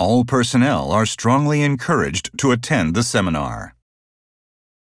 All personnel are strongly encouraged to attend the seminar.